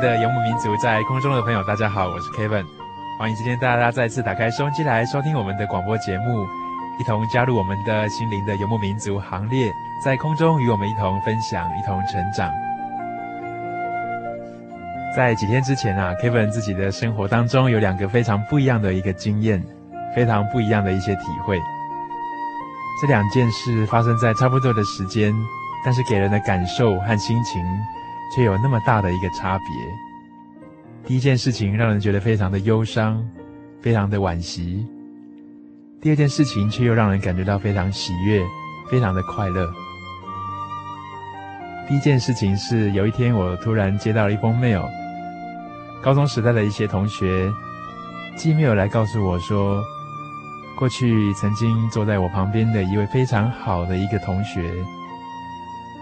的游牧民族，在空中的朋友，大家好，我是 Kevin，欢迎今天大家再次打开收音机来收听我们的广播节目，一同加入我们的心灵的游牧民族行列，在空中与我们一同分享，一同成长。在几天之前啊，Kevin 自己的生活当中有两个非常不一样的一个经验，非常不一样的一些体会。这两件事发生在差不多的时间，但是给人的感受和心情。却有那么大的一个差别。第一件事情让人觉得非常的忧伤，非常的惋惜；第二件事情却又让人感觉到非常喜悦，非常的快乐。第一件事情是有一天我突然接到了一封 mail，高中时代的一些同学寄 mail 来告诉我说，过去曾经坐在我旁边的一位非常好的一个同学，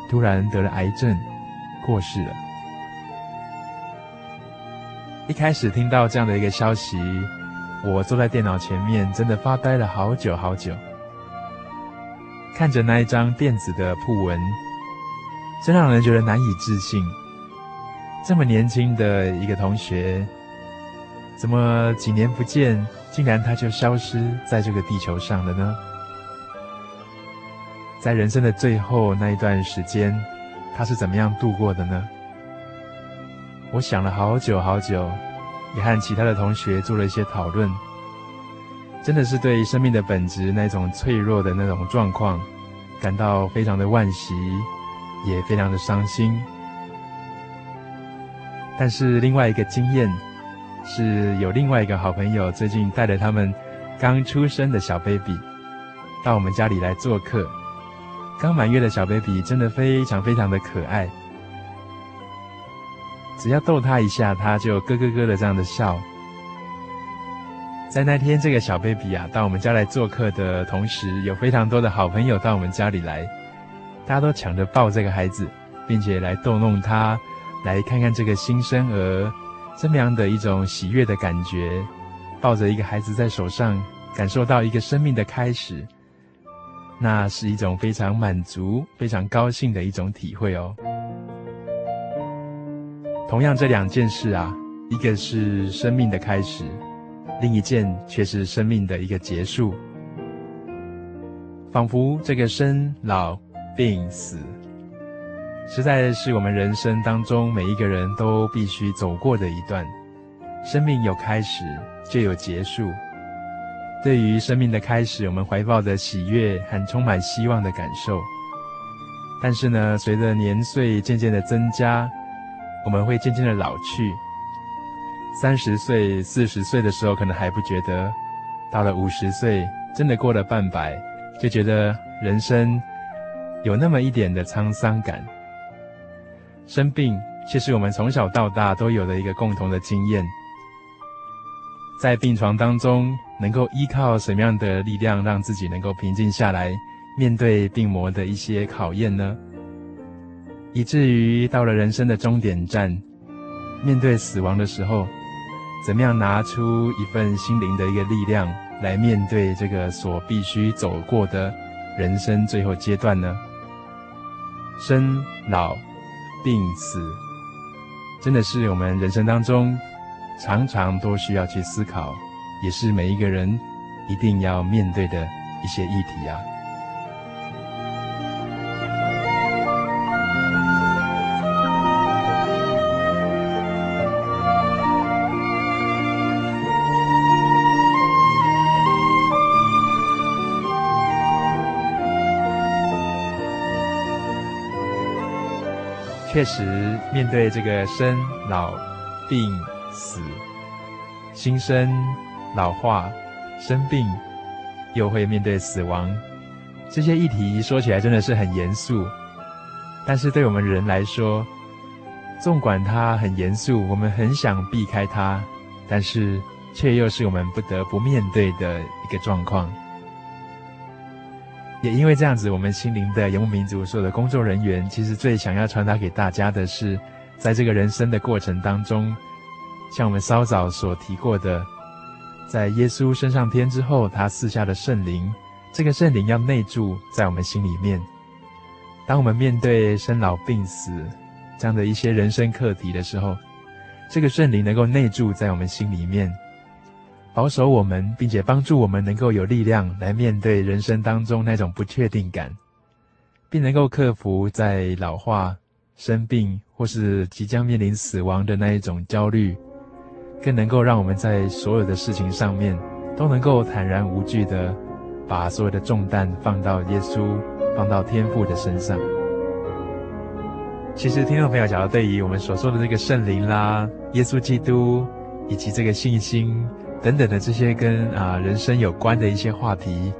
突然得了癌症。过世了。一开始听到这样的一个消息，我坐在电脑前面，真的发呆了好久好久，看着那一张电子的讣文，真让人觉得难以置信。这么年轻的一个同学，怎么几年不见，竟然他就消失在这个地球上了呢？在人生的最后那一段时间。他是怎么样度过的呢？我想了好久好久，也和其他的同学做了一些讨论，真的是对生命的本质那种脆弱的那种状况，感到非常的惋惜，也非常的伤心。但是另外一个经验，是有另外一个好朋友最近带着他们刚出生的小 baby 到我们家里来做客。刚满月的小 baby 真的非常非常的可爱，只要逗他一下，他就咯咯咯的这样的笑。在那天，这个小 baby 啊到我们家来做客的同时，有非常多的好朋友到我们家里来，大家都抢着抱这个孩子，并且来逗弄他，来看看这个新生儿这么样的一种喜悦的感觉，抱着一个孩子在手上，感受到一个生命的开始。那是一种非常满足、非常高兴的一种体会哦。同样，这两件事啊，一个是生命的开始，另一件却是生命的一个结束。仿佛这个生老病死，实在是我们人生当中每一个人都必须走过的一段。生命有开始，就有结束。对于生命的开始，我们怀抱着喜悦和充满希望的感受。但是呢，随着年岁渐渐的增加，我们会渐渐的老去。三十岁、四十岁的时候可能还不觉得，到了五十岁，真的过了半百，就觉得人生有那么一点的沧桑感。生病却是我们从小到大都有的一个共同的经验。在病床当中，能够依靠什么样的力量让自己能够平静下来，面对病魔的一些考验呢？以至于到了人生的终点站，面对死亡的时候，怎么样拿出一份心灵的一个力量来面对这个所必须走过的人生最后阶段呢？生老病死，真的是我们人生当中常常都需要去思考，也是每一个人一定要面对的一些议题啊。确实，面对这个生老病死、新生老化、生病，又会面对死亡，这些议题说起来真的是很严肃。但是对我们人来说，纵管它很严肃，我们很想避开它，但是却又是我们不得不面对的一个状况。也因为这样子，我们心灵的游牧民族所有的工作人员，其实最想要传达给大家的是，在这个人生的过程当中，像我们稍早所提过的，在耶稣升上天之后，他赐下的圣灵，这个圣灵要内住在我们心里面。当我们面对生老病死这样的一些人生课题的时候，这个圣灵能够内住在我们心里面。保守我们，并且帮助我们能够有力量来面对人生当中那种不确定感，并能够克服在老化、生病或是即将面临死亡的那一种焦虑，更能够让我们在所有的事情上面都能够坦然无惧的把所有的重担放到耶稣、放到天父的身上。其实，听众朋友，假如对于我们所说的这个圣灵啦、耶稣基督以及这个信心，等等的这些跟啊人生有关的一些话题，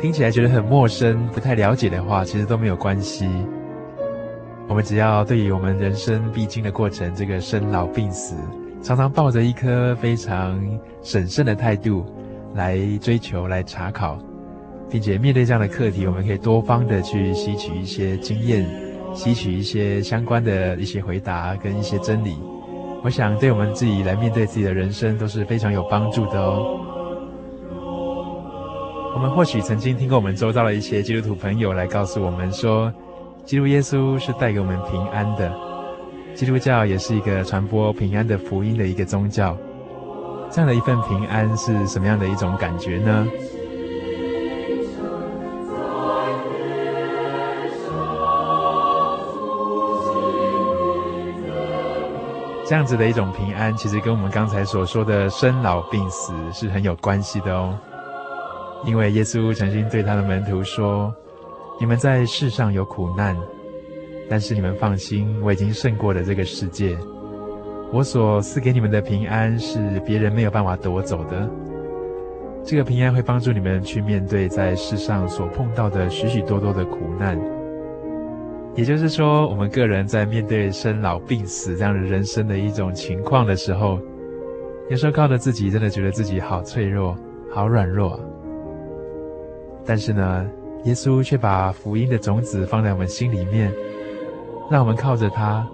听起来觉得很陌生、不太了解的话，其实都没有关系。我们只要对于我们人生必经的过程，这个生老病死，常常抱着一颗非常审慎的态度来追求、来查考，并且面对这样的课题，我们可以多方的去吸取一些经验，吸取一些相关的一些回答跟一些真理。我想，对我们自己来面对自己的人生都是非常有帮助的哦。我们或许曾经听过我们周遭的一些基督徒朋友来告诉我们说，基督耶稣是带给我们平安的，基督教也是一个传播平安的福音的一个宗教。这样的一份平安是什么样的一种感觉呢？这样子的一种平安，其实跟我们刚才所说的生老病死是很有关系的哦。因为耶稣曾经对他的门徒说：“你们在世上有苦难，但是你们放心，我已经胜过了这个世界。我所赐给你们的平安是别人没有办法夺走的。这个平安会帮助你们去面对在世上所碰到的许许多多的苦难。”也就是说，我们个人在面对生老病死这样的人生的一种情况的时候，有时候靠着自己，真的觉得自己好脆弱、好软弱。但是呢，耶稣却把福音的种子放在我们心里面，让我们靠着它，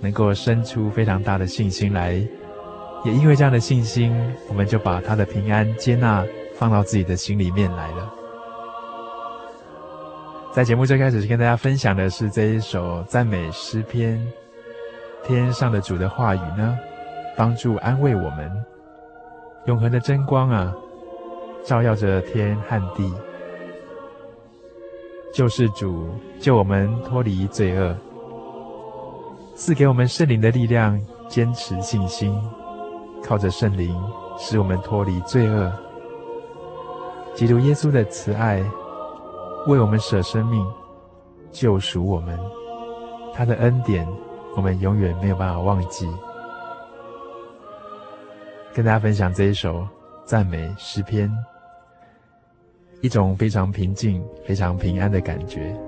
能够生出非常大的信心来。也因为这样的信心，我们就把他的平安接纳放到自己的心里面来了。在节目最开始是，跟大家分享的是这一首赞美诗篇。天上的主的话语呢，帮助安慰我们。永恒的真光啊，照耀着天和地。救世主救我们脱离罪恶，赐给我们圣灵的力量，坚持信心，靠着圣灵使我们脱离罪恶。基督耶稣的慈爱。为我们舍生命，救赎我们，他的恩典，我们永远没有办法忘记。跟大家分享这一首赞美诗篇，一种非常平静、非常平安的感觉。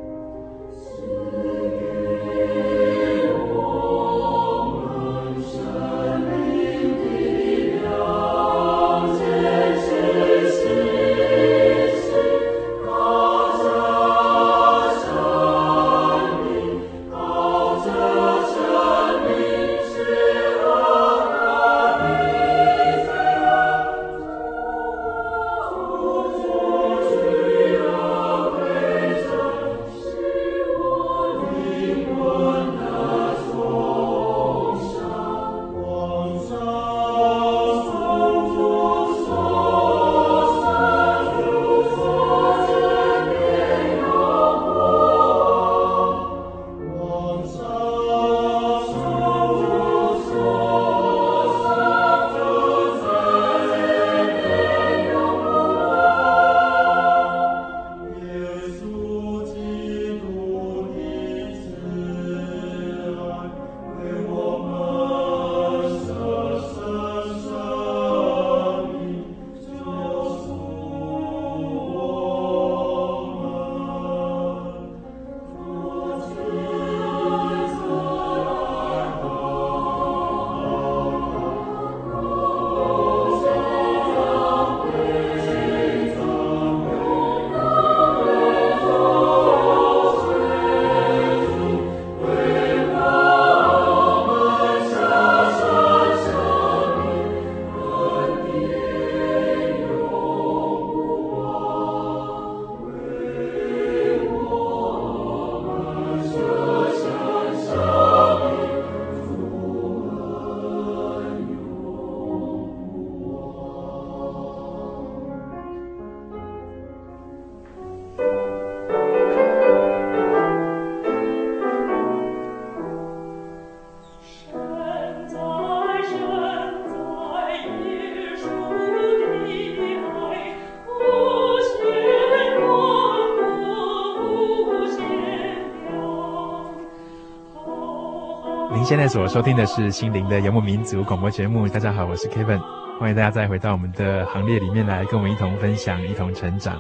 现在所收听的是心灵的游牧民族广播节目。大家好，我是 Kevin，欢迎大家再回到我们的行列里面来，跟我们一同分享，一同成长。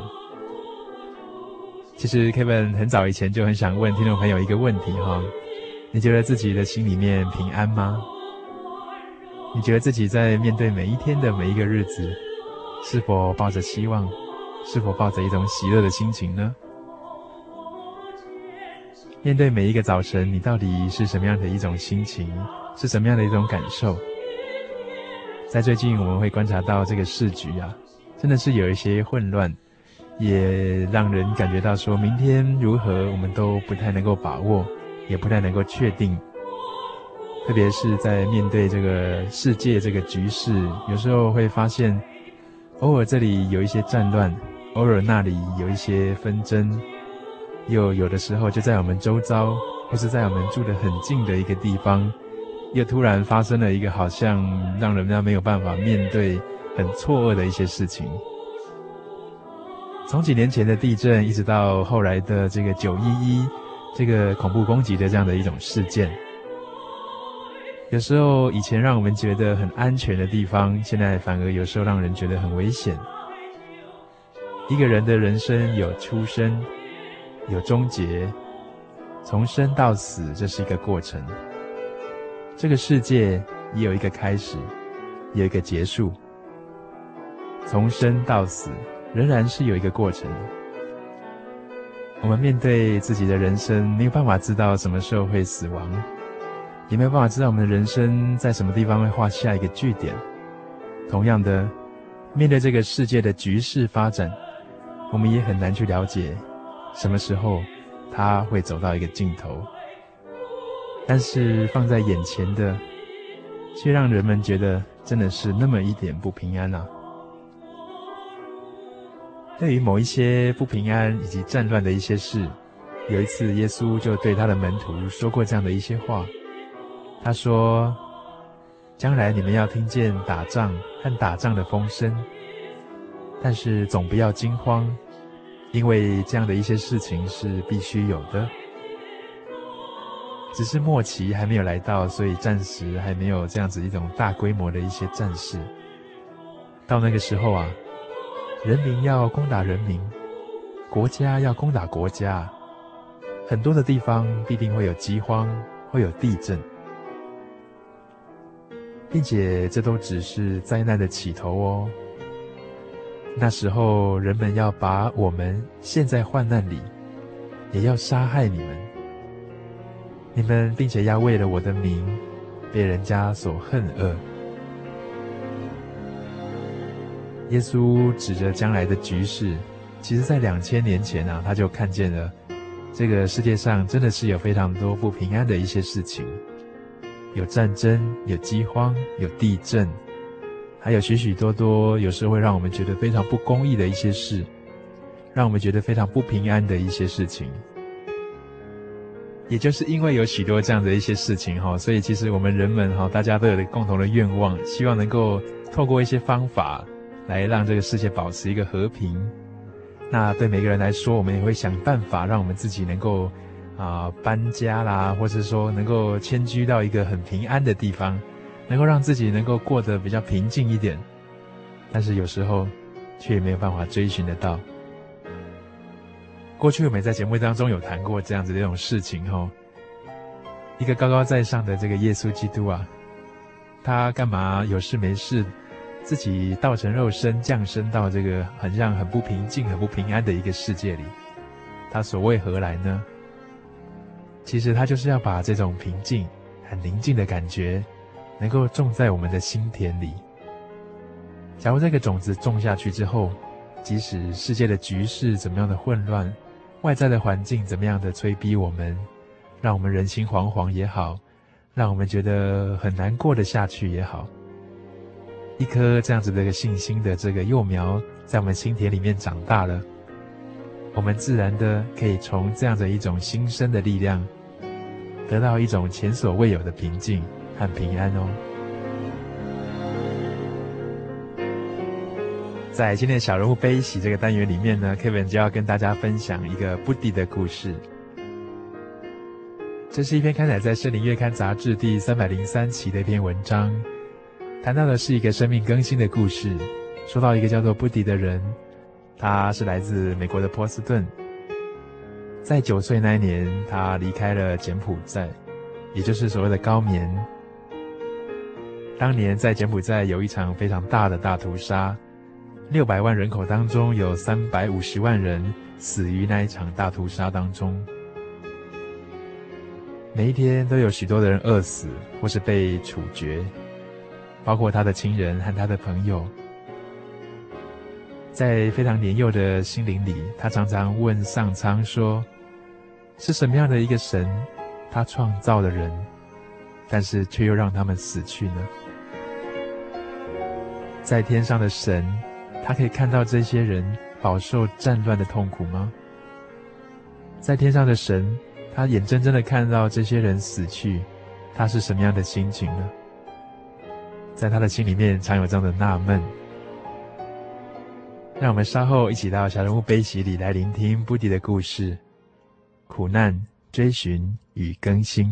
其实 Kevin 很早以前就很想问听众朋友一个问题哈，你觉得自己的心里面平安吗？你觉得自己在面对每一天的每一个日子，是否抱着希望？是否抱着一种喜乐的心情呢？面对每一个早晨，你到底是什么样的一种心情？是什么样的一种感受？在最近，我们会观察到这个市局啊，真的是有一些混乱，也让人感觉到说明天如何，我们都不太能够把握，也不太能够确定。特别是在面对这个世界这个局势，有时候会发现，偶尔这里有一些战乱，偶尔那里有一些纷争。又有的时候，就在我们周遭，或是在我们住的很近的一个地方，又突然发生了一个好像让人家没有办法面对、很错愕的一些事情。从几年前的地震，一直到后来的这个九一一这个恐怖攻击的这样的一种事件，有时候以前让我们觉得很安全的地方，现在反而有时候让人觉得很危险。一个人的人生有出生。有终结，从生到死，这是一个过程。这个世界也有一个开始，也有一个结束。从生到死，仍然是有一个过程。我们面对自己的人生，没有办法知道什么时候会死亡，也没有办法知道我们的人生在什么地方会画下一个句点。同样的，面对这个世界的局势发展，我们也很难去了解。什么时候，他会走到一个尽头？但是放在眼前的，却让人们觉得真的是那么一点不平安啊！对于某一些不平安以及战乱的一些事，有一次耶稣就对他的门徒说过这样的一些话。他说：“将来你们要听见打仗和打仗的风声，但是总不要惊慌。”因为这样的一些事情是必须有的，只是末期还没有来到，所以暂时还没有这样子一种大规模的一些战事。到那个时候啊，人民要攻打人民，国家要攻打国家，很多的地方必定会有饥荒，会有地震，并且这都只是灾难的起头哦。那时候，人们要把我们陷在患难里，也要杀害你们。你们并且要为了我的名，被人家所恨恶。耶稣指着将来的局势，其实在两千年前啊，他就看见了这个世界上真的是有非常多不平安的一些事情，有战争，有饥荒，有地震。还有许许多多，有时候会让我们觉得非常不公义的一些事，让我们觉得非常不平安的一些事情。也就是因为有许多这样的一些事情哈，所以其实我们人们哈，大家都有共同的愿望，希望能够透过一些方法来让这个世界保持一个和平。那对每个人来说，我们也会想办法让我们自己能够啊、搬家啦，或者说能够迁居到一个很平安的地方。能够让自己能够过得比较平静一点，但是有时候却也没有办法追寻得到。过去我们在节目当中有谈过这样子的一种事情吼，一个高高在上的这个耶稣基督啊，他干嘛有事没事，自己道成肉身降生到这个很像很不平静、很不平安的一个世界里？他所为何来呢？其实他就是要把这种平静、很宁静的感觉。能够种在我们的心田里。假如这个种子种下去之后，即使世界的局势怎么样的混乱，外在的环境怎么样的催逼我们，让我们人心惶惶也好，让我们觉得很难过的下去也好，一颗这样子的一个信心的这个幼苗，在我们心田里面长大了，我们自然的可以从这样的一种新生的力量，得到一种前所未有的平静。很平安哦。在今天的小人物悲喜这个单元里面呢，Kevin 就要跟大家分享一个 Buddhi 的故事。这是一篇刊载在《圣灵月刊》杂志第三百零三期的一篇文章，谈到的是一个生命更新的故事。说到一个叫做布迪的人，他是来自美国的波士顿。在九岁那一年，他离开了柬埔寨，也就是所谓的高棉。当年在柬埔寨有一场非常大的大屠杀，六百万人口当中有三百五十万人死于那一场大屠杀当中。每一天都有许多的人饿死或是被处决，包括他的亲人和他的朋友。在非常年幼的心灵里，他常常问上苍说：“是什么样的一个神，他创造了人，但是却又让他们死去呢？在天上的神，他可以看到这些人饱受战乱的痛苦吗？在天上的神，他眼睁睁的看到这些人死去，他是什么样的心情呢？在他的心里面，常有这样的纳闷。”让我们稍后一起到小人物悲喜里来聆听布迪的故事：苦难、追寻与更新。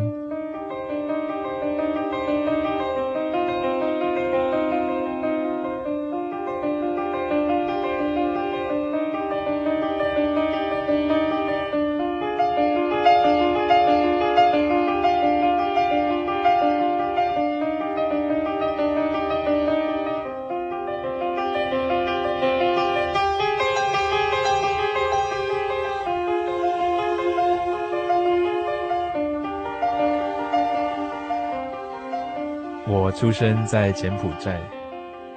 我出生在柬埔寨，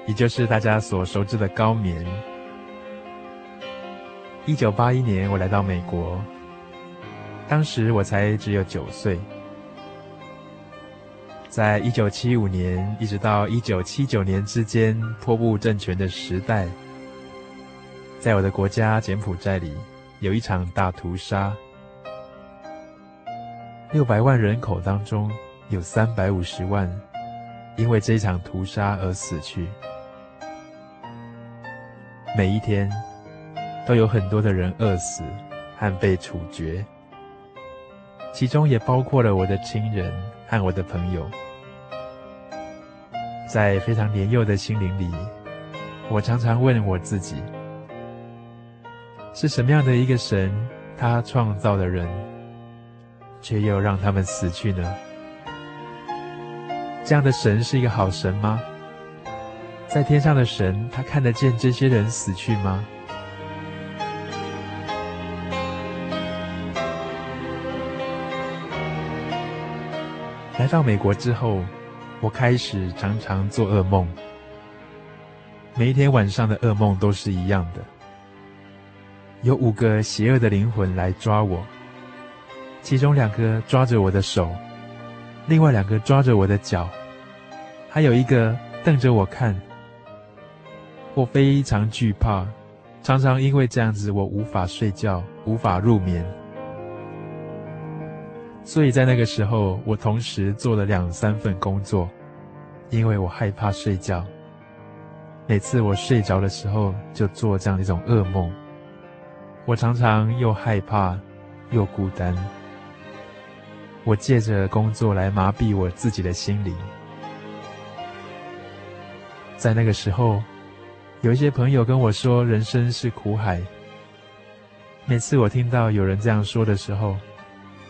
也就是大家所熟知的高棉。一九八一年，我来到美国，当时我才只有九岁。在一九七五年一直到一九七九年之间，托布政权的时代，在我的国家柬埔寨里，有一场大屠杀，六百万人口当中有三百五十万。因为这一场屠杀而死去，每一天都有很多的人饿死和被处决，其中也包括了我的亲人和我的朋友。在非常年幼的心灵里，我常常问我自己：是什么样的一个神，他创造了人，却又让他们死去呢？这样的神是一个好神吗？在天上的神，他看得见这些人死去吗？来到美国之后，我开始常常做噩梦。每一天晚上的噩梦都是一样的，有五个邪恶的灵魂来抓我，其中两个抓着我的手。另外两个抓着我的脚，还有一个瞪着我看。我非常惧怕，常常因为这样子，我无法睡觉，无法入眠。所以在那个时候，我同时做了两三份工作，因为我害怕睡觉。每次我睡着的时候，就做这样一种噩梦。我常常又害怕，又孤单。我借着工作来麻痹我自己的心灵。在那个时候，有一些朋友跟我说：“人生是苦海。”每次我听到有人这样说的时候，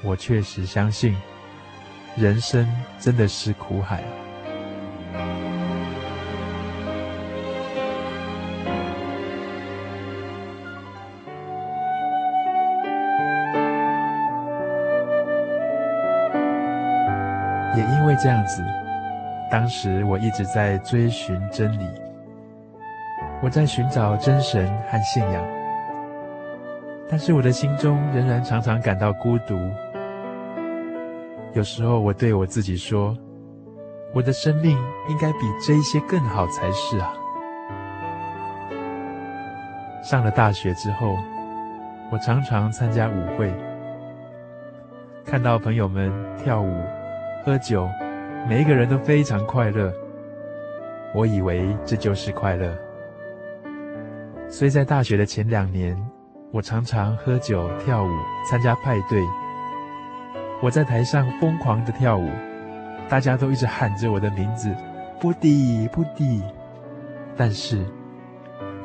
我确实相信，人生真的是苦海。这样子，当时我一直在追寻真理，我在寻找真神和信仰，但是我的心中仍然常常感到孤独。有时候我对我自己说：“我的生命应该比这些更好才是啊。”上了大学之后，我常常参加舞会，看到朋友们跳舞、喝酒。每一个人都非常快乐，我以为这就是快乐。所以在大学的前两年，我常常喝酒、跳舞、参加派对。我在台上疯狂的跳舞，大家都一直喊着我的名字，布迪，布迪。但是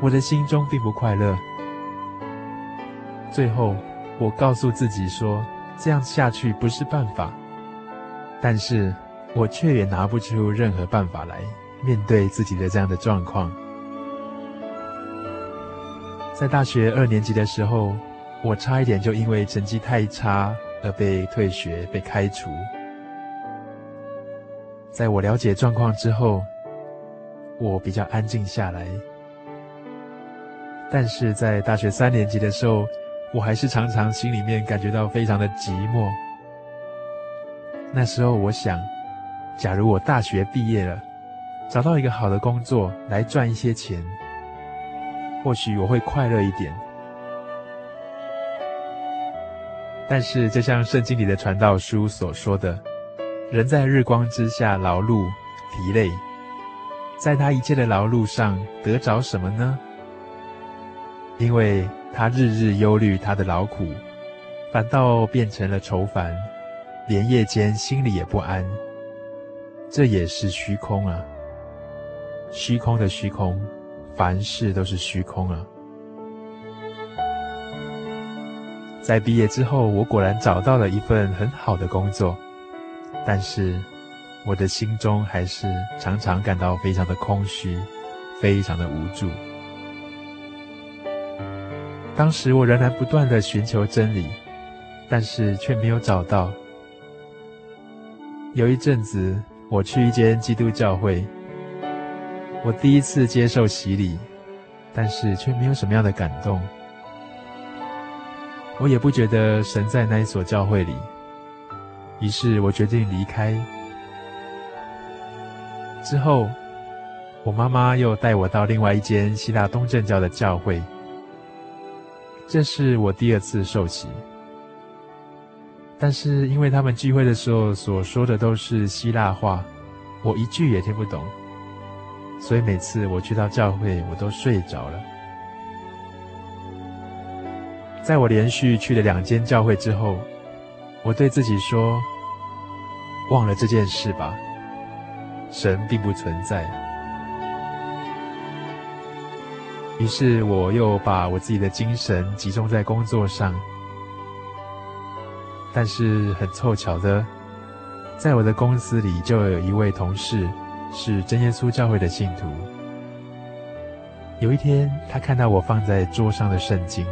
我的心中并不快乐。最后，我告诉自己说，这样下去不是办法。但是我却也拿不出任何办法来面对自己的这样的状况。在大学二年级的时候，我差一点就因为成绩太差。而被退学、被开除。在我了解状况之后，我比较安静下来。但是在大学三年级的时候，我还是常常心里面感觉到非常的寂寞。那时候我想，假如我大学毕业了，找到一个好的工作来赚一些钱，或许我会快乐一点。但是，就像圣经里的传道书所说的，人在日光之下劳碌疲累，在他一切的劳碌上得着什么呢？因为他日日忧虑他的劳苦，反倒变成了愁烦，连夜间心里也不安。这也是虚空啊！虚空的虚空，凡事都是虚空啊！在毕业之后，我果然找到了一份很好的工作，但是我的心中还是常常感到非常的空虚，非常的无助。当时我仍然不断的寻求真理，但是却没有找到。有一阵子，我去一间基督教会，我第一次接受洗礼，但是却没有什么样的感动。我也不觉得神在那一所教会里，于是我决定离开。之后，我妈妈又带我到另外一间希腊东正教的教会，这是我第二次受洗。但是因为他们聚会的时候所说的都是希腊话，我一句也听不懂，所以每次我去到教会，我都睡着了。在我连续去了两间教会之后，我对自己说：“忘了这件事吧，神并不存在。”于是我又把我自己的精神集中在工作上。但是很凑巧的，在我的公司里就有一位同事是真耶稣教会的信徒。有一天，他看到我放在桌上的圣经。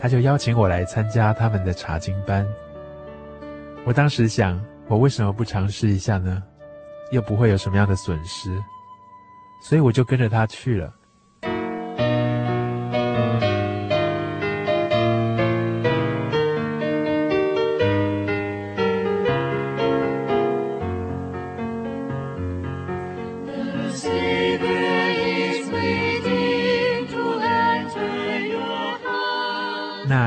他就邀请我来参加他们的查经班。我当时想，我为什么不尝试一下呢？又不会有什么样的损失，所以我就跟着他去了。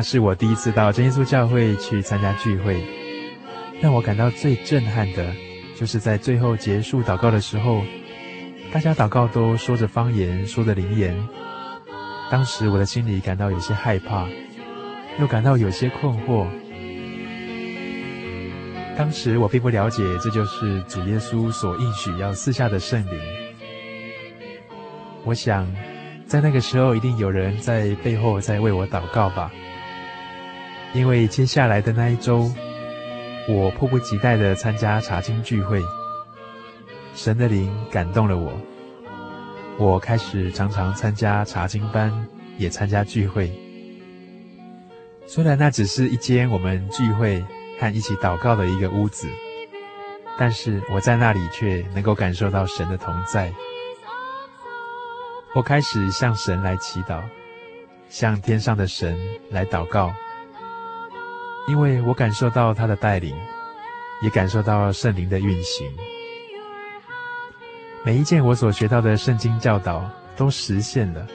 是我第一次到真耶稣教会去参加聚会，让我感到最震撼的，就是在最后结束祷告的时候，大家祷告都说着方言，说着灵言。当时我的心里感到有些害怕，又感到有些困惑。当时我并不了解，这就是主耶稣所应许要赐下的圣灵。我想，在那个时候，一定有人在背后在为我祷告吧。因为接下来的那一周，我迫不及待地参加查经聚会，神的灵感动了我，我开始常常参加查经班，也参加聚会。虽然那只是一间我们聚会和一起祷告的一个屋子，但是我在那里却能够感受到神的同在。我开始向神来祈祷，向天上的神来祷告。因为我感受到他的带领，也感受到圣灵的运行。每一件我所学到的圣经教导都实现了。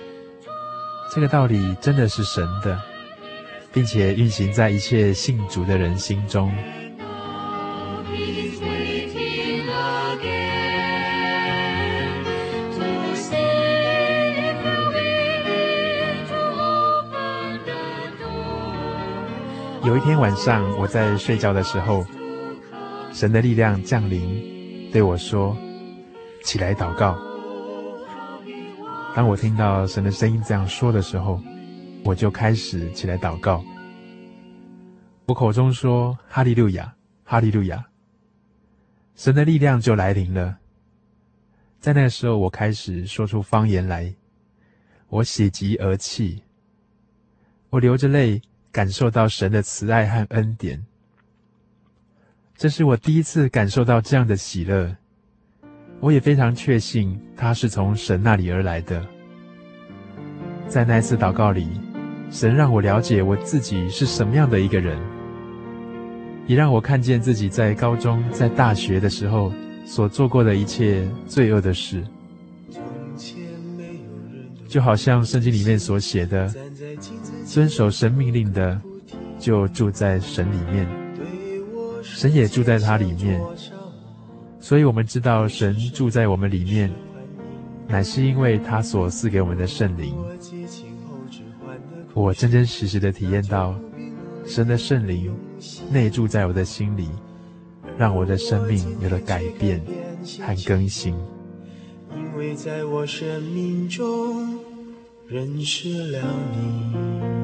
这个道理真的是神的，并且运行在一切信主的人心中。有一天晚上，我在睡觉的时候，神的力量降临，对我说：“起来祷告。”当我听到神的声音这样说的时候，我就开始起来祷告。我口中说：“哈利路亚，哈利路亚。”神的力量就来临了。在那个时候，我开始说出方言来，我喜极而泣，我流着泪，感受到神的慈爱和恩典。这是我第一次感受到这样的喜乐。我也非常确信，它是从神那里而来的。在那一次祷告里，神让我了解我自己是什么样的一个人，也让我看见自己在高中、在大学的时候所做过的一切罪恶的事。就好像圣经里面所写的，遵守神命令的，就住在神里面，神也住在他里面。所以，我们知道神住在我们里面，乃是因为他所赐给我们的圣灵。我真真实实的体验到，神的圣灵内住在我的心里，让我的生命有了改变和更新。因为在我生命中认识了你，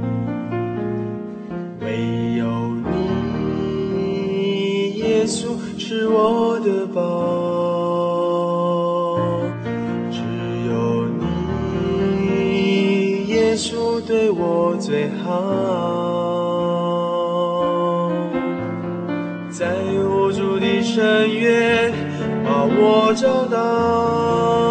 唯有你，耶稣。是我的宝，只有你，耶稣对我最好，在无助的深渊把我找到。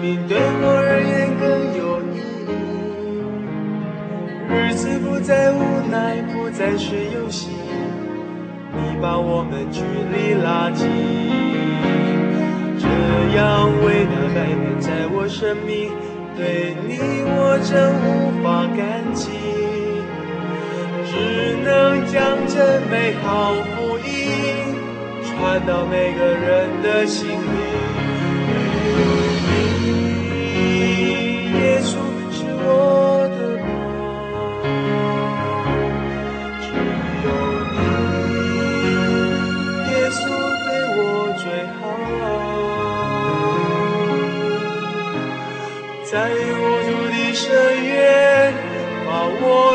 命对我而言更有意义，日子不再无奈，不再是游戏，你把我们距离拉近，这样伟大改变在我生命，对你我真无法感激，只能将这美好福音传到每个人的心里。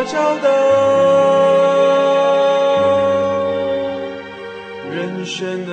找到。人生的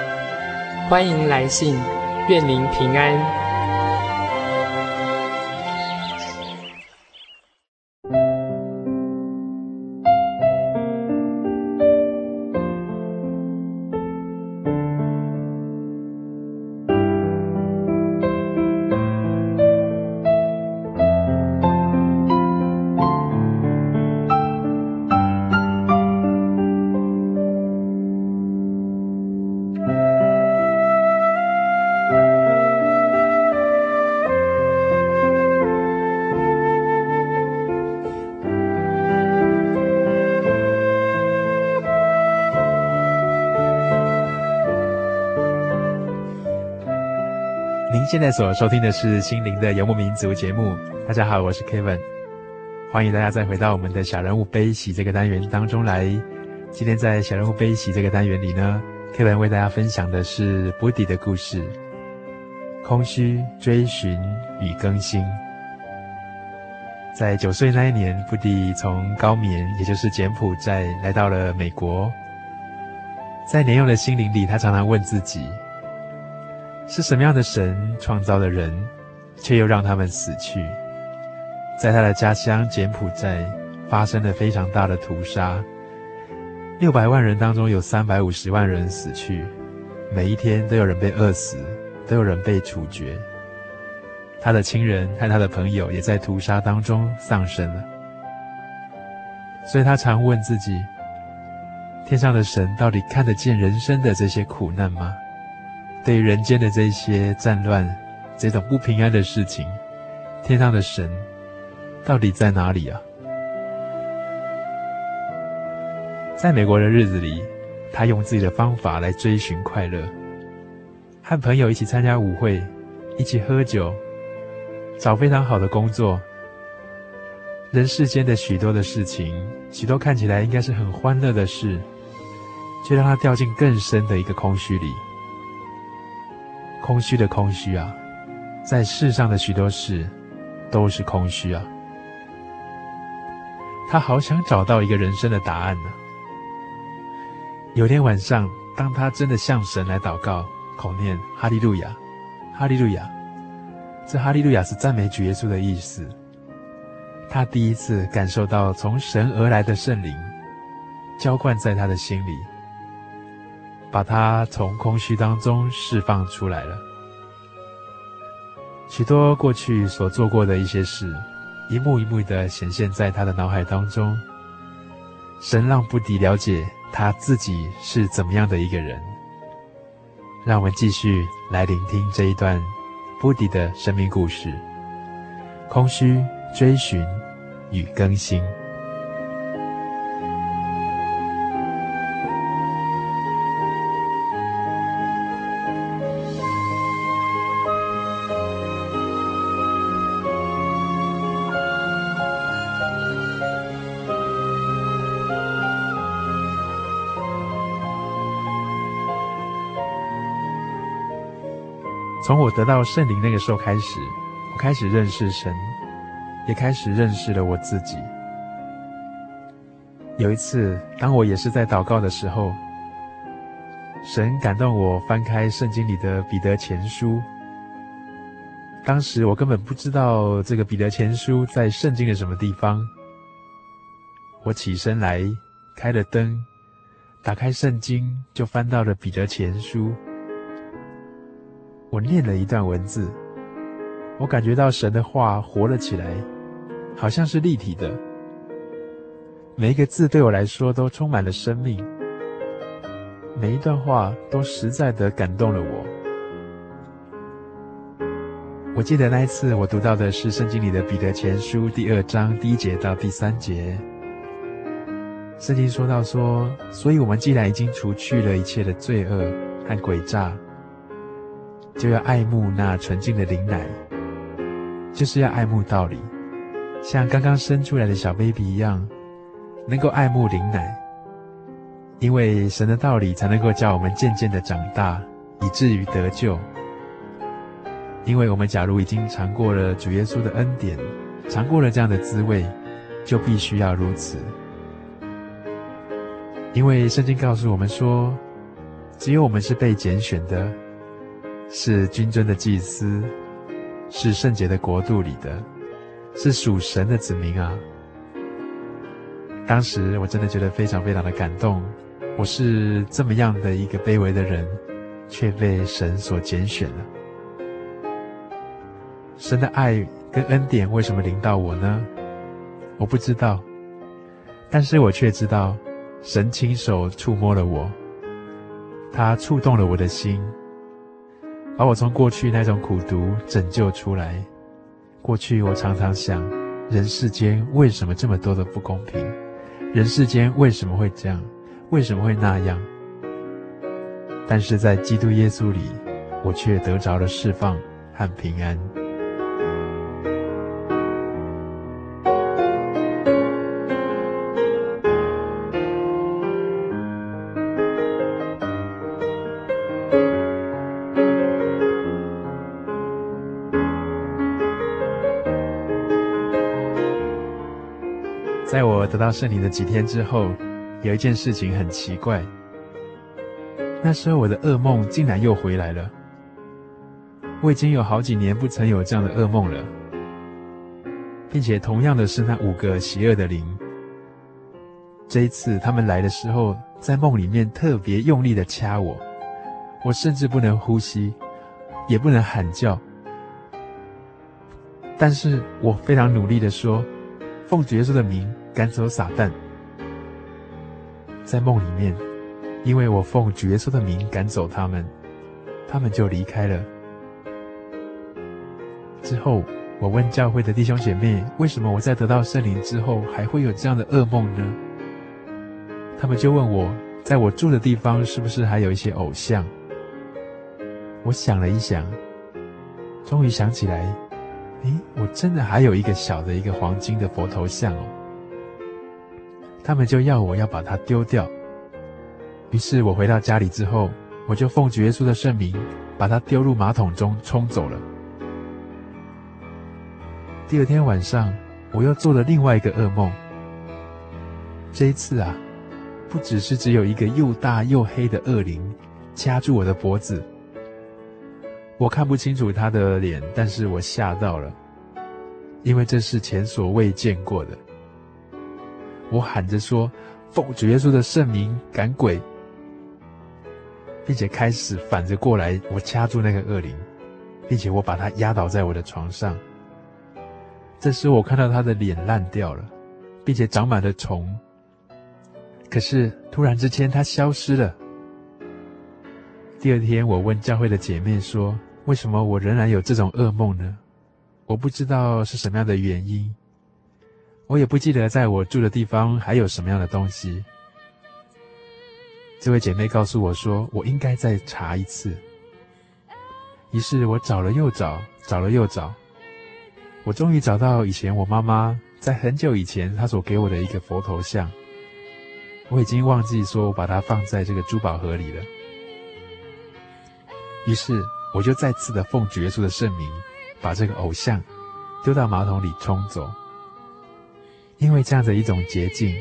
欢迎来信，愿您平安。现在所收听的是《心灵的游牧民族》节目。大家好，我是 Kevin，欢迎大家再回到我们的小人物悲喜这个单元当中来。今天在小人物悲喜这个单元里呢，Kevin 为大家分享的是布迪的故事：空虚、追寻与更新。在九岁那一年，布迪从高棉，也就是柬埔寨，来到了美国。在年幼的心灵里，他常常问自己：是什么样的神创造了人，却又让他们死去？在他的家乡柬埔寨，发生了非常大的屠杀，六百万人当中有三百五十万人死去，每一天都有人被饿死，都有人被处决。他的亲人和他的朋友也在屠杀当中丧生了，所以他常问自己：天上的神到底看得见人生的这些苦难吗？对于人间的这些战乱、这种不平安的事情，天上的神到底在哪里啊？在美国的日子里，他用自己的方法来追寻快乐，和朋友一起参加舞会，一起喝酒。找非常好的工作，人世间的许多的事情，许多看起来应该是很欢乐的事，却让他掉进更深的一个空虚里。空虚的空虚啊，在世上的许多事都是空虚啊。他好想找到一个人生的答案呢。有天晚上，当他真的向神来祷告，口念哈利路亚，哈利路亚。这哈利路亚是赞美主耶稣的意思。他第一次感受到从神而来的圣灵浇灌在他的心里，把他从空虚当中释放出来了。许多过去所做过的一些事，一幕一幕的显现在他的脑海当中。神让布迪了解他自己是怎么样的一个人。让我们继续来聆听这一段。布迪的生命故事：空虚、追寻与更新。从我得到圣灵那个时候开始，我开始认识神，也开始认识了我自己。有一次，当我也是在祷告的时候，神感动我翻开圣经里的彼得前书。当时我根本不知道这个彼得前书在圣经的什么地方。我起身来，开了灯，打开圣经，就翻到了彼得前书。我念了一段文字，我感觉到神的话活了起来，好像是立体的。每一个字对我来说都充满了生命，每一段话都实在的感动了我。我记得那一次我读到的是圣经里的彼得前书第二章第一节到第三节。圣经说到说，所以我们既然已经除去了一切的罪恶和诡诈。就要爱慕那纯净的灵奶，就是要爱慕道理，像刚刚生出来的小 baby 一样，能够爱慕灵奶，因为神的道理才能够叫我们渐渐的长大，以至于得救。因为我们假如已经尝过了主耶稣的恩典，尝过了这样的滋味，就必须要如此。因为圣经告诉我们说，只有我们是被拣选的。是君尊的祭司，是圣洁的国度里的，是属神的子民啊！当时我真的觉得非常非常的感动。我是这么样的一个卑微的人，却被神所拣选了。神的爱跟恩典为什么临到我呢？我不知道，但是我却知道，神亲手触摸了我，他触动了我的心。把我从过去那种苦读拯救出来。过去我常常想，人世间为什么这么多的不公平？人世间为什么会这样？为什么会那样？但是在基督耶稣里，我却得着了释放，和平安。到圣灵的几天之后，有一件事情很奇怪。那时候我的噩梦竟然又回来了。我已经有好几年不曾有这样的噩梦了，并且同样的是那五个邪恶的灵。这一次他们来的时候，在梦里面特别用力的掐我，我甚至不能呼吸，也不能喊叫。但是我非常努力的说：“奉主耶稣的名。”赶走撒旦，在梦里面，因为我奉主耶稣的名赶走他们，他们就离开了。之后，我问教会的弟兄姐妹，为什么我在得到圣灵之后还会有这样的噩梦呢？他们就问我，在我住的地方是不是还有一些偶像？我想了一想，终于想起来，诶，我真的还有一个小的一个黄金的佛头像哦。他们就要我要把它丢掉，于是我回到家里之后，我就奉主耶稣的圣名，把它丢入马桶中冲走了。第二天晚上，我又做了另外一个噩梦。这一次啊，不只是只有一个又大又黑的恶灵掐住我的脖子，我看不清楚他的脸，但是我吓到了，因为这是前所未见过的。我喊着说：“奉主耶稣的圣名赶鬼！”并且开始反着过来，我掐住那个恶灵，并且我把他压倒在我的床上。这时我看到他的脸烂掉了，并且长满了虫。可是突然之间，他消失了。第二天，我问教会的姐妹说：“为什么我仍然有这种噩梦呢？”我不知道是什么样的原因。我也不记得在我住的地方还有什么样的东西。这位姐妹告诉我说，我应该再查一次。于是我找了又找，找了又找，我终于找到以前我妈妈在很久以前她所给我的一个佛头像。我已经忘记说我把它放在这个珠宝盒里了。于是我就再次的奉主耶稣的圣名，把这个偶像丢到马桶里冲走。因为这样的一种捷径，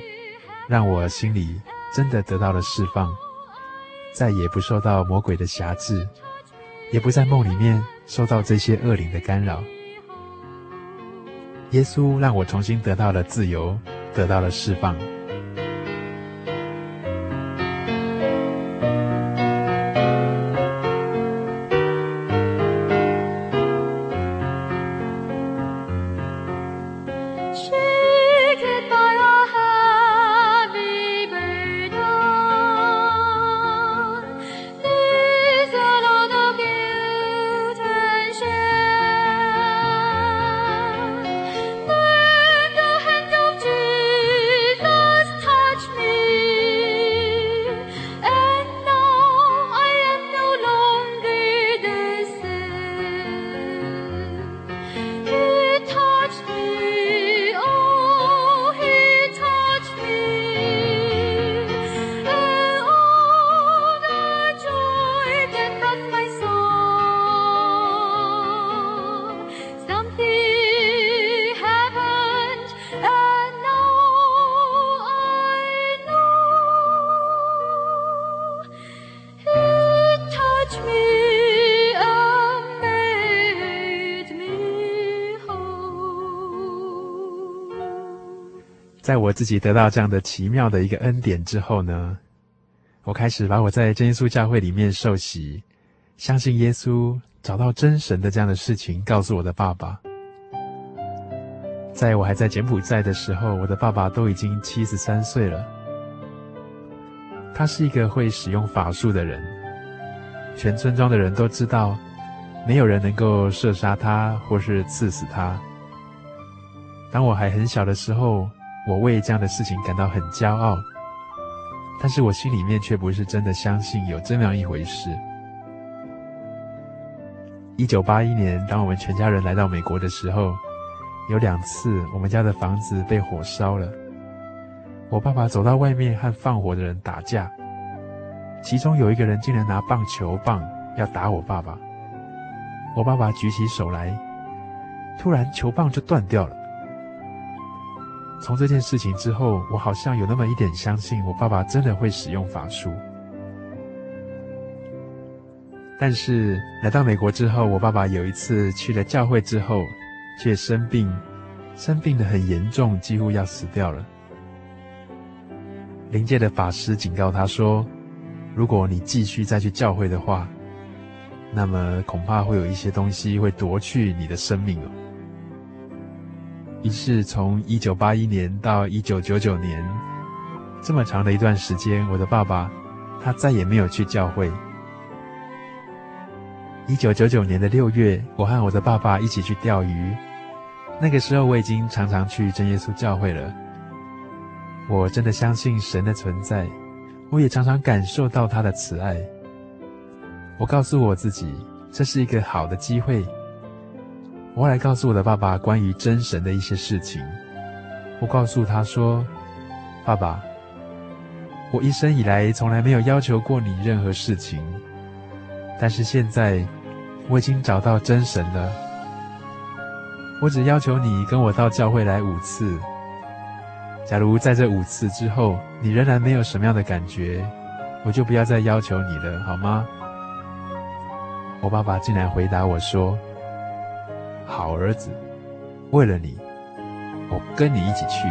让我心里真的得到了释放，再也不受到魔鬼的辖制，也不在梦里面受到这些恶灵的干扰。耶稣让我重新得到了自由，得到了释放。我自己得到这样的奇妙的一个恩典之后呢，我开始把我在真耶稣教会里面受洗、相信耶稣、找到真神的这样的事情告诉我的爸爸。在我还在柬埔寨的时候，我的爸爸都已经七十三岁了。他是一个会使用法术的人，全村庄的人都知道，没有人能够射杀他或是刺死他。当我还很小的时候，我为这样的事情感到很骄傲，但是我心里面却不是真的相信有这样一回事。一九八一年，当我们全家人来到美国的时候，有两次我们家的房子被火烧了。我爸爸走到外面和放火的人打架，其中有一个人竟然拿棒球棒要打我爸爸。我爸爸举起手来，突然球棒就断掉了。从这件事情之后，我好像有那么一点相信我爸爸真的会使用法术。但是来到美国之后，我爸爸有一次去了教会之后，却生病，生病得很严重，几乎要死掉了。灵界的法师警告他说：“如果你继续再去教会的话，那么恐怕会有一些东西会夺去你的生命了。”于是，从一九八一年到一九九九年，这么长的一段时间，我的爸爸他再也没有去教会。一九九九年的六月，我和我的爸爸一起去钓鱼。那个时候，我已经常常去真耶稣教会了。我真的相信神的存在，我也常常感受到他的慈爱。我告诉我自己，这是一个好的机会。我来告诉我的爸爸关于真神的一些事情。我告诉他说：“爸爸，我一生以来从来没有要求过你任何事情，但是现在。”我已经找到真神了。我只要求你跟我到教会来五次。假如在这五次之后，你仍然没有什么样的感觉，我就不要再要求你了，好吗？我爸爸竟然回答我说：“好儿子，为了你，我跟你一起去。”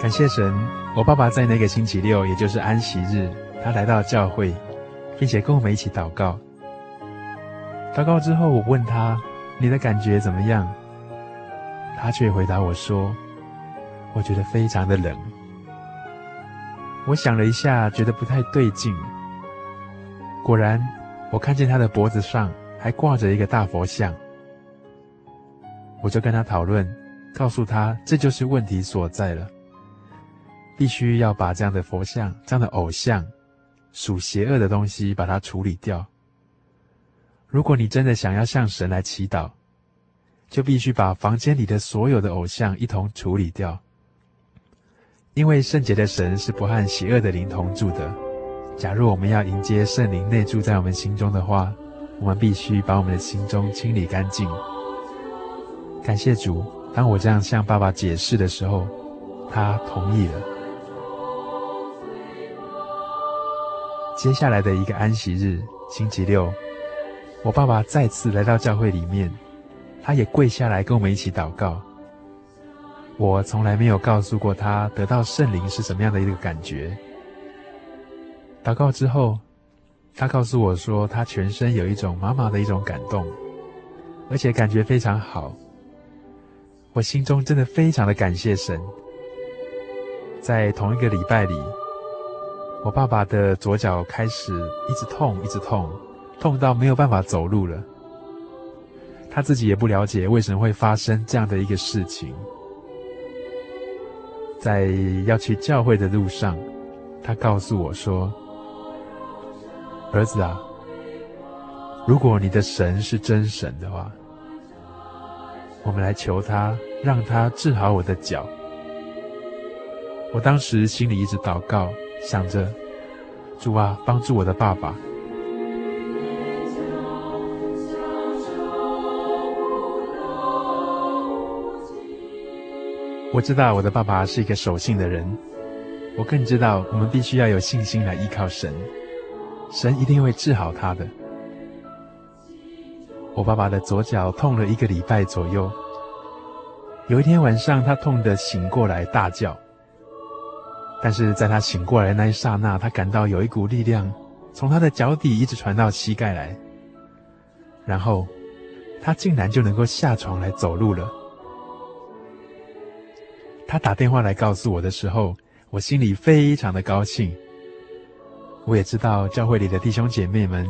感谢神，我爸爸在那个星期六，也就是安息日，他来到教会，并且跟我们一起祷告。祷告之后，我问他：“你的感觉怎么样？”他却回答我说：“我觉得非常的冷。”我想了一下，觉得不太对劲。果然，我看见他的脖子上还挂着一个大佛像。我就跟他讨论，告诉他这就是问题所在了。必须要把这样的佛像、这样的偶像，属邪恶的东西，把它处理掉。如果你真的想要向神来祈祷，就必须把房间里的所有的偶像一同处理掉。因为圣洁的神是不和邪恶的灵同住的。假如我们要迎接圣灵内住在我们心中的话，我们必须把我们的心中清理干净。感谢主，当我这样向爸爸解释的时候，他同意了。接下来的一个安息日，星期六，我爸爸再次来到教会里面，他也跪下来跟我们一起祷告。我从来没有告诉过他得到圣灵是什么样的一个感觉。祷告之后，他告诉我说，他全身有一种麻麻的一种感动，而且感觉非常好。我心中真的非常的感谢神。在同一个礼拜里。我爸爸的左脚开始一直痛，一直痛，痛到没有办法走路了。他自己也不了解为什么会发生这样的一个事情。在要去教会的路上，他告诉我说：“儿子啊，如果你的神是真神的话，我们来求他，让他治好我的脚。”我当时心里一直祷告。想着，主啊，帮助我的爸爸。我知道我的爸爸是一个守信的人，我更知道我们必须要有信心来依靠神，神一定会治好他的。我爸爸的左脚痛了一个礼拜左右，有一天晚上，他痛得醒过来大叫。但是在他醒过来那一刹那，他感到有一股力量从他的脚底一直传到膝盖来，然后他竟然就能够下床来走路了。他打电话来告诉我的时候，我心里非常的高兴。我也知道教会里的弟兄姐妹们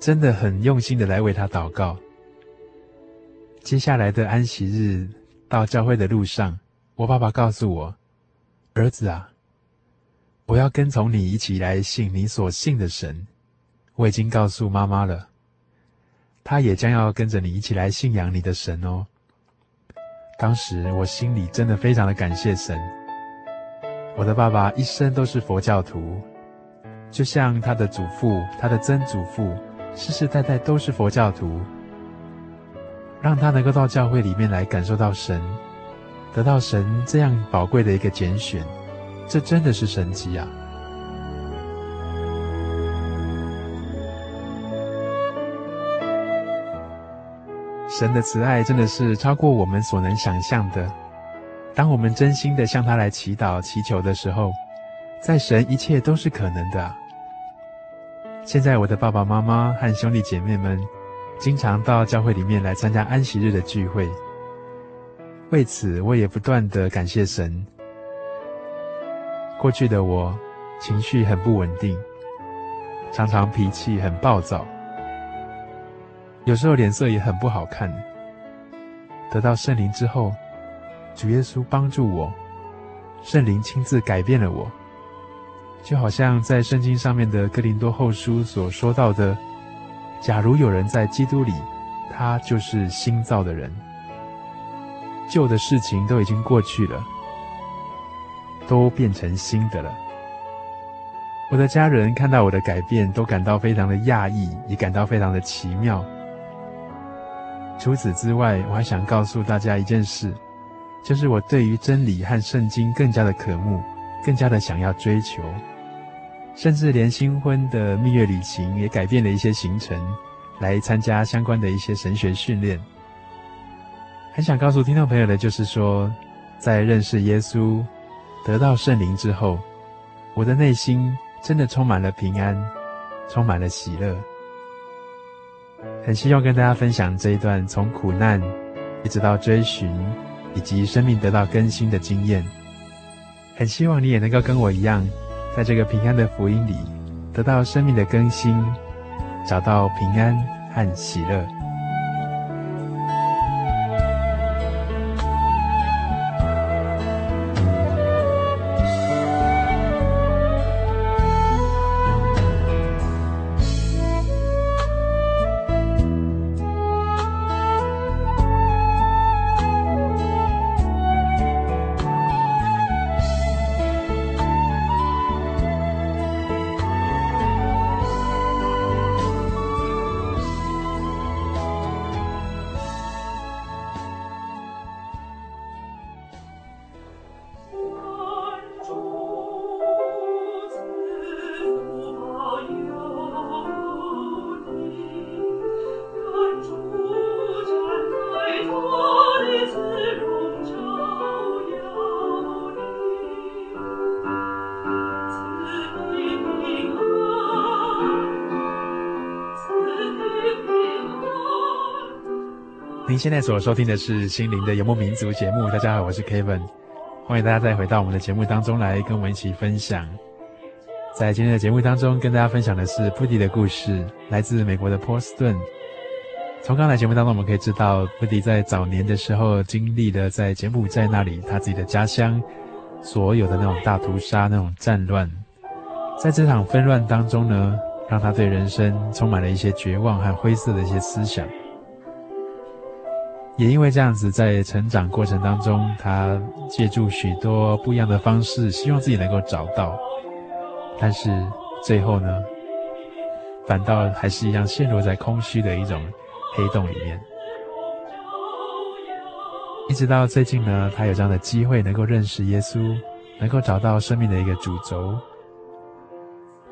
真的很用心的来为他祷告。接下来的安息日到教会的路上，我爸爸告诉我。儿子啊，我要跟从你一起来信你所信的神。我已经告诉妈妈了，她也将要跟着你一起来信仰你的神哦。”当时我心里真的非常的感谢神。我的爸爸一生都是佛教徒，就像他的祖父、他的曾祖父，世世代代都是佛教徒。让他能够到教会里面来感受到神，得到神这样宝贵的一个拣选，这真的是神奇啊！神的慈爱真的是超过我们所能想象的。当我们真心的向他来祈祷、祈求的时候，在神一切都是可能的。现在我的爸爸妈妈和兄弟姐妹们，经常到教会里面来参加安息日的聚会。为此，我也不断的感谢神。过去的我，情绪很不稳定，常常脾气很暴躁。有时候脸色也很不好看。得到圣灵之后，主耶稣帮助我，圣灵亲自改变了我，就好像在圣经上面的哥林多后书所说到的：“假如有人在基督里，他就是新造的人，旧的事情都已经过去了，都变成新的了。”我的家人看到我的改变，都感到非常的讶异，也感到非常的奇妙。除此之外，我还想告诉大家一件事，就是我对于真理和圣经更加的渴慕，更加的想要追求，甚至连新婚的蜜月旅行也改变了一些行程，来参加相关的一些神学训练。很想告诉听众朋友的，就是说，在认识耶稣、得到圣灵之后，我的内心真的充满了平安，充满了喜乐。很希望跟大家分享这一段从苦难一直到追寻，以及生命得到更新的经验。很希望你也能够跟我一样，在这个平安的福音里，得到生命的更新，找到平安和喜乐。您现在所收听的是《心灵的游牧民族》节目。大家好，我是 Kevin，欢迎大家再回到我们的节目当中来，跟我们一起分享。在今天的节目当中，跟大家分享的是布迪的故事，来自美国的波士顿。从刚才节目当中，我们可以知道，布迪在早年的时候经历了在柬埔寨那里他自己的家乡所有的那种大屠杀、那种战乱，在这场纷乱当中呢，让他对人生充满了一些绝望和灰色的一些思想。也因为这样子，在成长过程当中，他借助许多不一样的方式，希望自己能够找到，但是最后呢，反倒还是一样陷入在空虚的一种黑洞里面。一直到最近呢，他有这样的机会，能够认识耶稣，能够找到生命的一个主轴，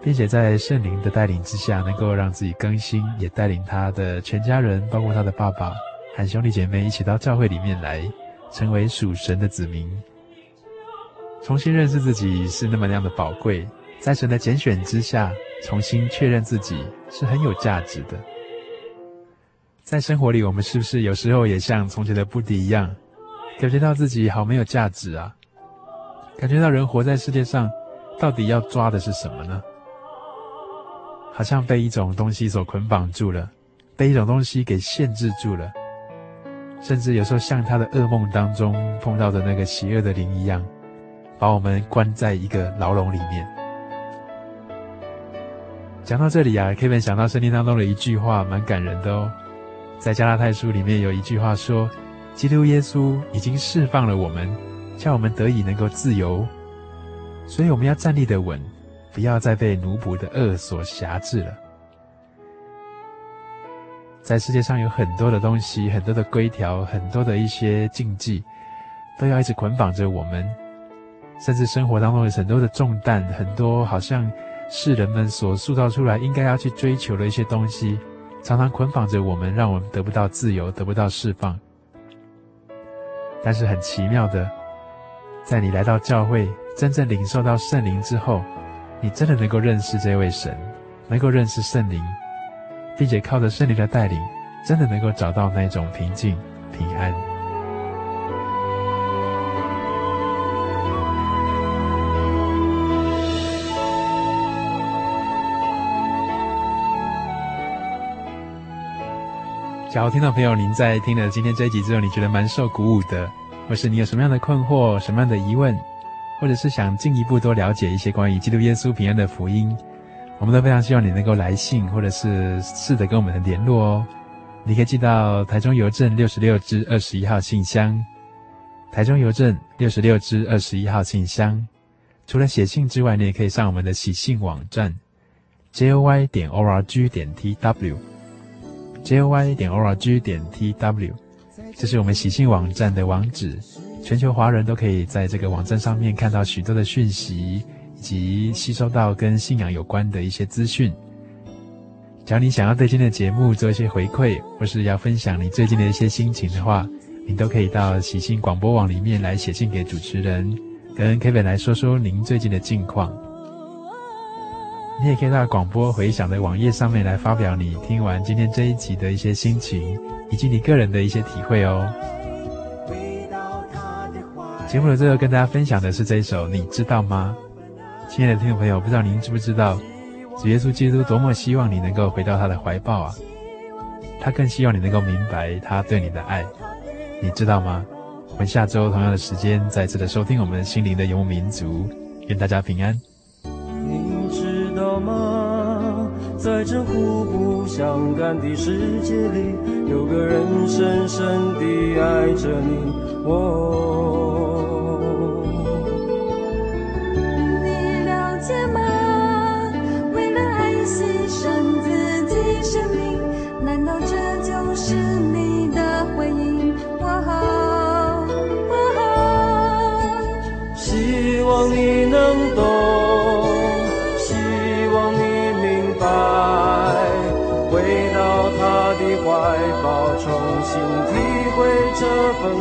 并且在圣灵的带领之下，能够让自己更新，也带领他的全家人，包括他的爸爸。和兄弟姐妹一起到教会里面来，成为属神的子民，重新认识自己是那么那样的宝贵，在神的拣选之下，重新确认自己是很有价值的。在生活里，我们是不是有时候也像从前的布迪一样，感觉到自己好没有价值啊？感觉到人活在世界上，到底要抓的是什么呢？好像被一种东西所捆绑住了，被一种东西给限制住了。甚至有时候像他的噩梦当中碰到的那个邪恶的灵一样，把我们关在一个牢笼里面。讲到这里啊，Kevin 想到圣经当中的一句话，蛮感人的哦。在加拉太书里面有一句话说：“基督耶稣已经释放了我们，叫我们得以能够自由。所以我们要站立的稳，不要再被奴仆的恶所挟制了。”在世界上有很多的东西，很多的规条，很多的一些禁忌，都要一直捆绑着我们。甚至生活当中有很多的重担，很多好像是人们所塑造出来应该要去追求的一些东西。常常捆绑着我们，让我们得不到自由，得不到释放。但是很奇妙的，在你来到教会，真正领受到圣灵之后，你真的能够认识这位神，能够认识圣灵，并且靠着圣灵的带领，真的能够找到那种平静、平安。假如听众朋友，您在听了今天这一集之后，你觉得蛮受鼓舞的，或是你有什么样的困惑、什么样的疑问，或者是想进一步多了解一些关于基督耶稣平安的福音，我们都非常希望你能够来信，或者是试着跟我们的联络哦。你可以寄到台中邮政六十六支二十一号信箱，台中邮政六十六支二十一号信箱。除了写信之外，你也可以上我们的喜信网站，joy 点 org 点 tw。joy 点 org 点 tw，这是我们喜信网站的网址。全球华人都可以在这个网站上面看到许多的讯息，及吸收到跟信仰有关的一些资讯。假如你想要对今天的节目做一些回馈，或是要分享你最近的一些心情的话，你都可以到喜信广播网里面来写信给主持人，跟 Kevin 来说说您最近的近况。你也可以到广播回响的网页上面来发表你听完今天这一集的一些心情，以及你个人的一些体会哦。节目的最后跟大家分享的是这一首，你知道吗？亲爱的听众朋友，不知道您知不知道，主耶稣基督多么希望你能够回到他的怀抱啊！他更希望你能够明白他对你的爱，你知道吗？我们下周同样的时间再次的收听我们心灵的游牧民族，愿大家平安。你知道吗？在这互不相干的世界里，有个人深深地爱着你。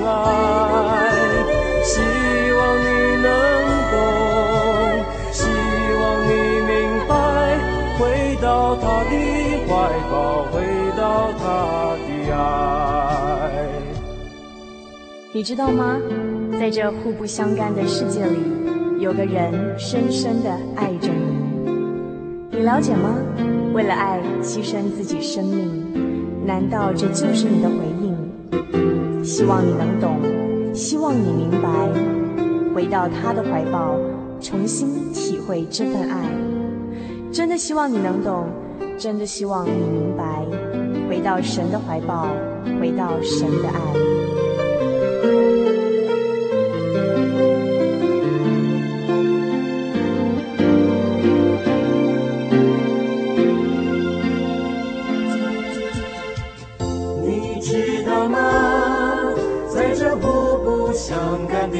爱，希望你能懂，希望你明白，回到他的怀抱，回到他的爱。你知道吗？在这互不相干的世界里，有个人深深的爱着你。你了解吗？为了爱，牺牲自己生命。难道这就是你的回应？希望你能懂，希望你明白，回到他的怀抱，重新体会这份爱。真的希望你能懂，真的希望你明白，回到神的怀抱，回到神的爱。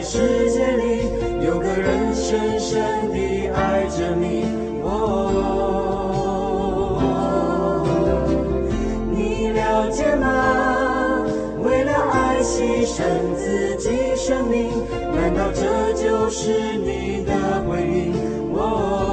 世界里有个人深深地爱着你，哦，你了解吗？为了爱牺牲自己生命，难道这就是你的回应？哦。